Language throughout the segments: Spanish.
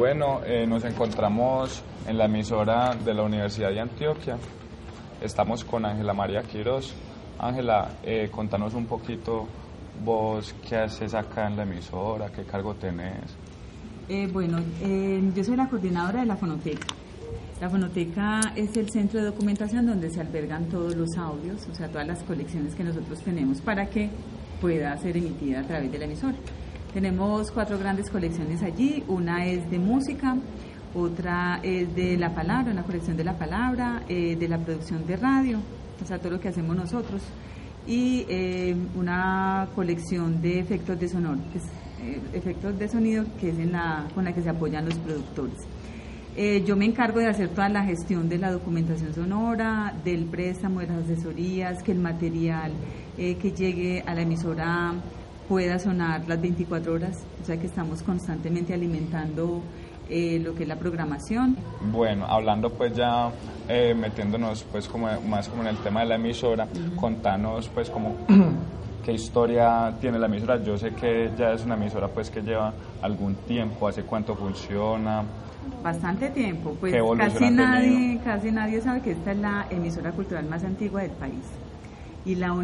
Bueno, eh, nos encontramos en la emisora de la Universidad de Antioquia. Estamos con Ángela María Quiroz. Ángela, eh, contanos un poquito vos qué haces acá en la emisora, qué cargo tenés. Eh, bueno, eh, yo soy la coordinadora de la fonoteca. La fonoteca es el centro de documentación donde se albergan todos los audios, o sea, todas las colecciones que nosotros tenemos para que pueda ser emitida a través de la emisora. Tenemos cuatro grandes colecciones allí, una es de música, otra es de la palabra, una colección de la palabra, eh, de la producción de radio, o sea, todo lo que hacemos nosotros, y eh, una colección de efectos de sonoro, pues, eh, efectos de sonido que es en la, con la que se apoyan los productores. Eh, yo me encargo de hacer toda la gestión de la documentación sonora, del préstamo, de las asesorías, que el material que llegue a la emisora pueda sonar las 24 horas, o sea que estamos constantemente alimentando eh, lo que es la programación. Bueno, hablando pues ya eh, metiéndonos pues como más como en el tema de la emisora, contanos pues como qué historia tiene la emisora. Yo sé que ya es una emisora pues que lleva algún tiempo, hace cuánto funciona. Bastante tiempo, pues ¿Qué evolución casi nadie, casi nadie sabe que esta es la emisora cultural más antigua del país y, la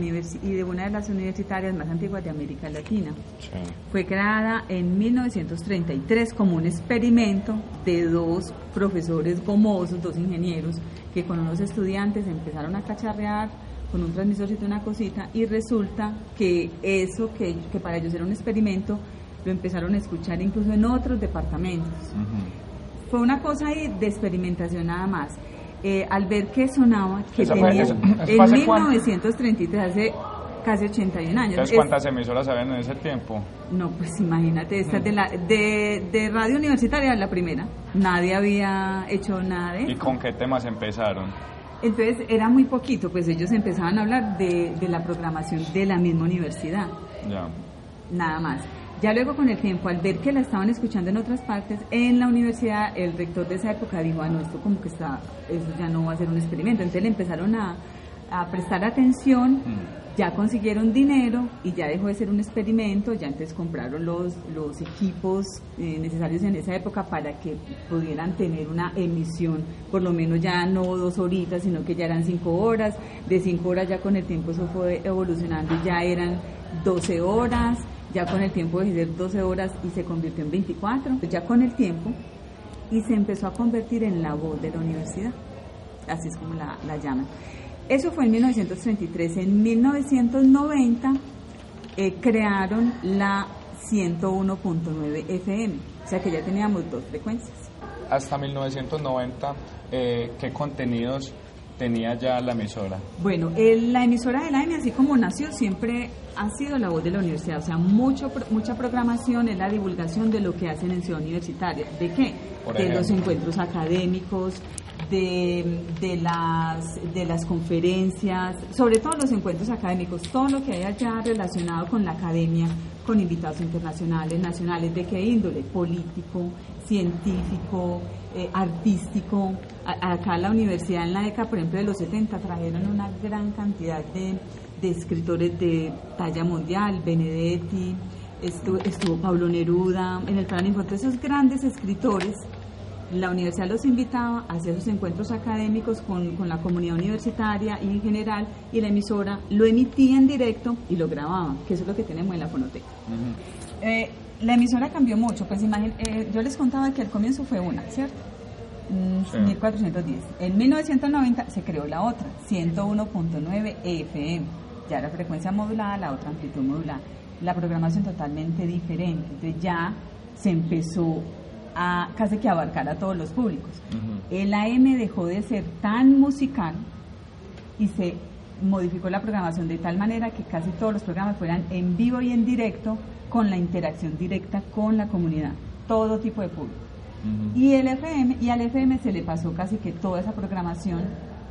y de una de las universitarias más antiguas de América Latina. Sí. Fue creada en 1933 como un experimento de dos profesores gomosos, dos ingenieros, que con unos estudiantes empezaron a cacharrear con un transmisorcito una cosita y resulta que eso que, que para ellos era un experimento lo empezaron a escuchar incluso en otros departamentos. Ujú. Fue una cosa ahí de experimentación nada más. Eh, al ver que sonaba, que ¿Eso fue- tenía eso- eso fue en hace cuánto? 1933, hace casi 81 años. Entonces, Es- ¿cuántas emisoras habían en ese tiempo? no, pues imagínate, esta es de, la, de, de radio universitaria, la primera. Nadie había hecho nada de ¿Y eso. con qué temas empezaron? Entonces era muy poquito, pues ellos empezaban a hablar de, de la programación de la misma universidad, Ya. nada más. Ya luego con el tiempo, al ver que la estaban escuchando en otras partes, en la universidad, el rector de esa época dijo, ah, no, esto como que está, eso ya no va a ser un experimento. Entonces le empezaron a, a prestar atención, Mm. ya consiguieron dinero y ya dejó de ser un experimento, ya entonces compraron los, los equipos eh, necesarios en esa época para que pudieran tener una emisión, por lo menos ya no dos horitas, sino que ya eran cinco horas, de cinco horas ya con el tiempo eso fue evolucionando y ya eran 12 horas, ya con el tiempo de ser 12 horas y se convirtió en 24, ya con el tiempo y se empezó a convertir en la voz de la universidad, así es como la, la llaman. Eso fue en 1933. En 1990 eh, crearon la 101.9 FM, o sea que ya teníamos dos frecuencias. Hasta 1990, eh, ¿qué contenidos tenía ya la emisora? Bueno, el- la emisora de la AM, así como nació, siempre ha sido la voz de la universidad. O sea, mucho, mucha programación es la divulgación de lo que hacen en Ciudad Universitaria. ¿De qué? Por de los encuentros académicos, de, de, las, de las conferencias, sobre todo los encuentros académicos, todo lo que hay allá relacionado con la academia, con invitados internacionales, nacionales, ¿de qué índole? Político, científico, eh, artístico. A- acá a la universidad en la década, por ejemplo, de los 70 trajeron una gran cantidad de, escritores de talla mundial, Benedetti, estuvo, estuvo Pablo Neruda, en el plan Info, esos grandes escritores la universidad los invitaba a hacer sus encuentros académicos con, con la comunidad universitaria y en general, y la emisora lo emitía en directo y lo grababa, que eso es lo que tenemos en la fonoteca. Eh, la emisora cambió mucho, pues imagín- eh, yo les contaba que al comienzo fue una, ¿cierto? Mm, Sí. 1410. En 1990 se creó la otra, 101.9 FM, ya la frecuencia modulada, la otra amplitud modulada. La programación totalmente diferente, entonces ya se empezó a casi que abarcar a todos los públicos. El AM dejó de ser tan musical y se modificó la programación de tal manera que casi todos los programas fueran en vivo y en directo con la interacción directa con la comunidad, todo tipo de público. Y el FM, y al FM se le pasó casi que toda esa programación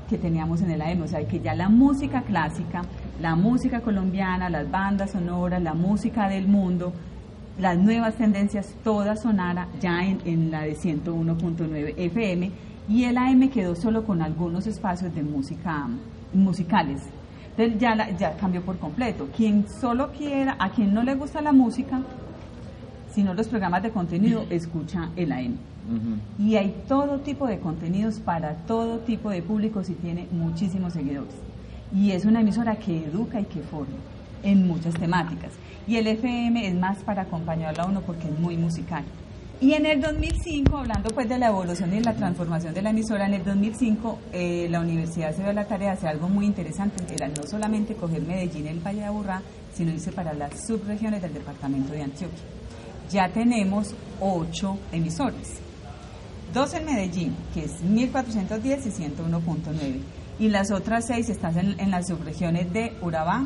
que teníamos en el AM, o sea, que ya la música clásica, la música colombiana, las bandas sonoras, la música del mundo, las nuevas tendencias, toda sonara ya en, en la de 101.9 FM y el AM quedó solo con algunos espacios de música musicales. Entonces ya, ya cambió por completo. Quien solo quiera, a quien no le gusta la música, sino los programas de contenido, escucha el AM. Y hay todo tipo de contenidos para todo tipo de públicos y tiene muchísimos seguidores. Y es una emisora que educa y que forma en muchas temáticas. Y el FM es más para acompañarlo a uno porque es muy musical. Y en el 2005, hablando pues de la evolución y la transformación de la emisora, en el 2005 eh, la universidad se dio la tarea de hacer algo muy interesante, que era no solamente coger Medellín y el Valle de Aburrá, sino irse para las subregiones del departamento de Antioquia. Ya tenemos ocho emisores, dos en Medellín, que es 1410 y 101.9, y las otras seis están en, en las subregiones de Urabá,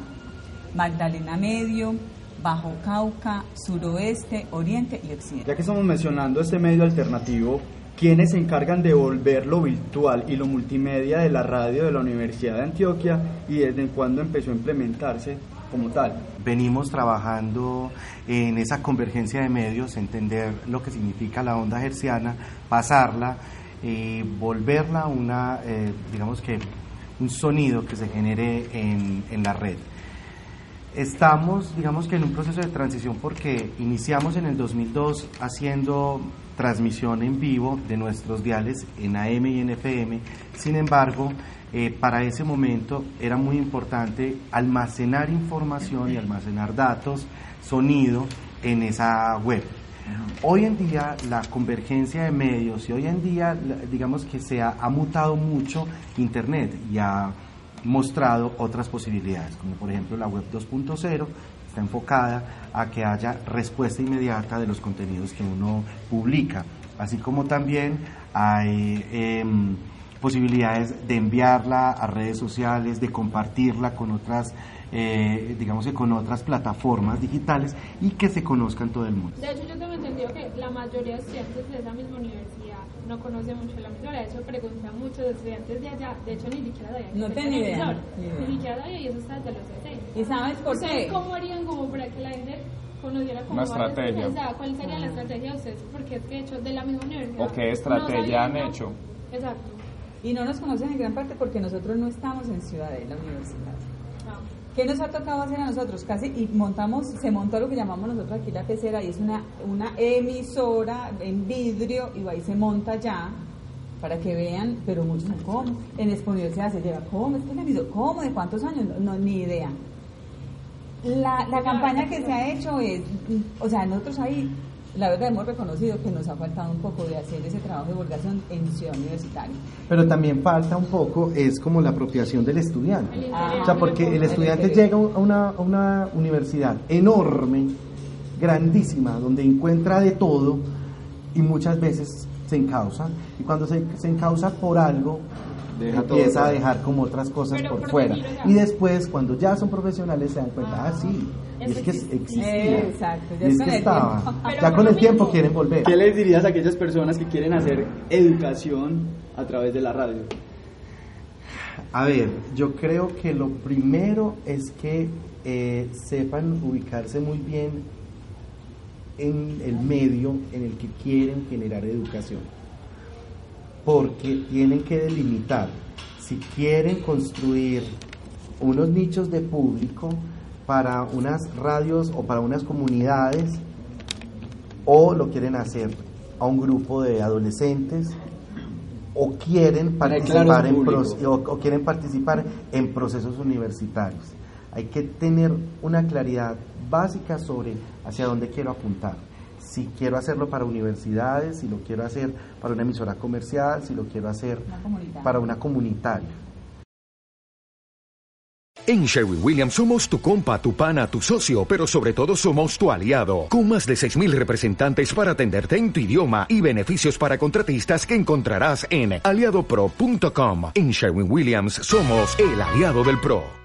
Magdalena Medio, Bajo Cauca, Suroeste, Oriente y Occidente. Ya que estamos mencionando este medio alternativo, ¿quiénes se encargan de volver lo virtual y lo multimedia de la radio de la Universidad de Antioquia y desde cuándo empezó a implementarse como tal? Venimos trabajando en esa convergencia de medios, entender lo que significa la onda herciana, pasarla y volverla una, eh, digamos que, un sonido que se genere en, en la red. Estamos, digamos que en un proceso de transición porque iniciamos en el 2002 haciendo transmisión en vivo de nuestros diales en AM y en FM. Sin embargo, eh, para ese momento era muy importante almacenar información y almacenar datos, sonido en esa web. Hoy en día la convergencia de medios y hoy en día digamos que se ha, ha mutado mucho Internet y ha mostrado otras posibilidades, como por ejemplo la web 2.0 está enfocada a que haya respuesta inmediata de los contenidos que uno publica, así como también hay em, posibilidades de enviarla a redes sociales, de compartirla con otras, eh, digamos que con otras plataformas digitales y que se conozca en todo el mundo. De hecho, yo tengo entendido que la mayoría de estudiantes de esa misma universidad no conoce mucho la emisora, de hecho pregunta a muchos estudiantes de allá, de hecho ni siquiera de allá. No tengo idea. Ni siquiera de allá y eso está desde los 60. ¿Y sabes por ¿Ustedes qué? cómo harían como para que la gente conociera como estrategia. o sea, ¿Cuál sería la estrategia de ustedes? Porque es que de hecho de la misma universidad. ¿O qué estrategia no han hecho? Exacto. Y no nos conocen en gran parte porque nosotros no estamos en Ciudadela Universidad. ¿Qué nos ha tocado hacer a nosotros? Casi, y montamos, se montó lo que llamamos nosotros aquí la pecera, y es una, una emisora en vidrio, y ahí se monta ya, para que vean, pero muchos no, ¿cómo? En Universidad se lleva, ¿cómo? Es que la emisora, ¿cómo? ¿De cuántos años? No, ni idea. La, la campaña que se ha hecho es, o sea, nosotros ahí, la verdad hemos reconocido que nos ha faltado un poco de hacer ese trabajo de divulgación en Ciudad Universitaria. Pero también falta un poco, es como la apropiación del estudiante. Ah. O sea, porque el estudiante llega a una, a una universidad enorme, grandísima, donde encuentra de todo y muchas veces se encausa. Y cuando se, se encausa por algo, Deja empieza todo. a dejar como otras cosas Pero por fuera. Y después, cuando ya son profesionales, se dan cuenta, ah, sí, y es que existe. existía. Exacto, ya y es que el estaba. Pero Ya con el tiempo mismo. quieren volver. ¿Qué les dirías a aquellas personas que quieren hacer educación a través de la radio? A ver, yo creo que lo primero es que eh, sepan ubicarse muy bien en el medio en el que quieren generar educación. Porque tienen que delimitar si quieren construir unos nichos de público para unas radios o para unas comunidades o lo quieren hacer a un grupo de adolescentes o quieren Para participar claro en público. proce- o, o quieren participar en procesos universitarios. Hay que tener una claridad básica sobre hacia dónde quiero apuntar. Si quiero hacerlo para universidades, si lo quiero hacer para una emisora comercial, si lo quiero hacer Una para una comunitaria. En Sherwin Williams somos tu compa, tu pana, tu socio, pero sobre todo somos tu aliado, con más de 6.000 representantes para atenderte en tu idioma y beneficios para contratistas que encontrarás en aliadopro.com. En Sherwin Williams somos el aliado del PRO.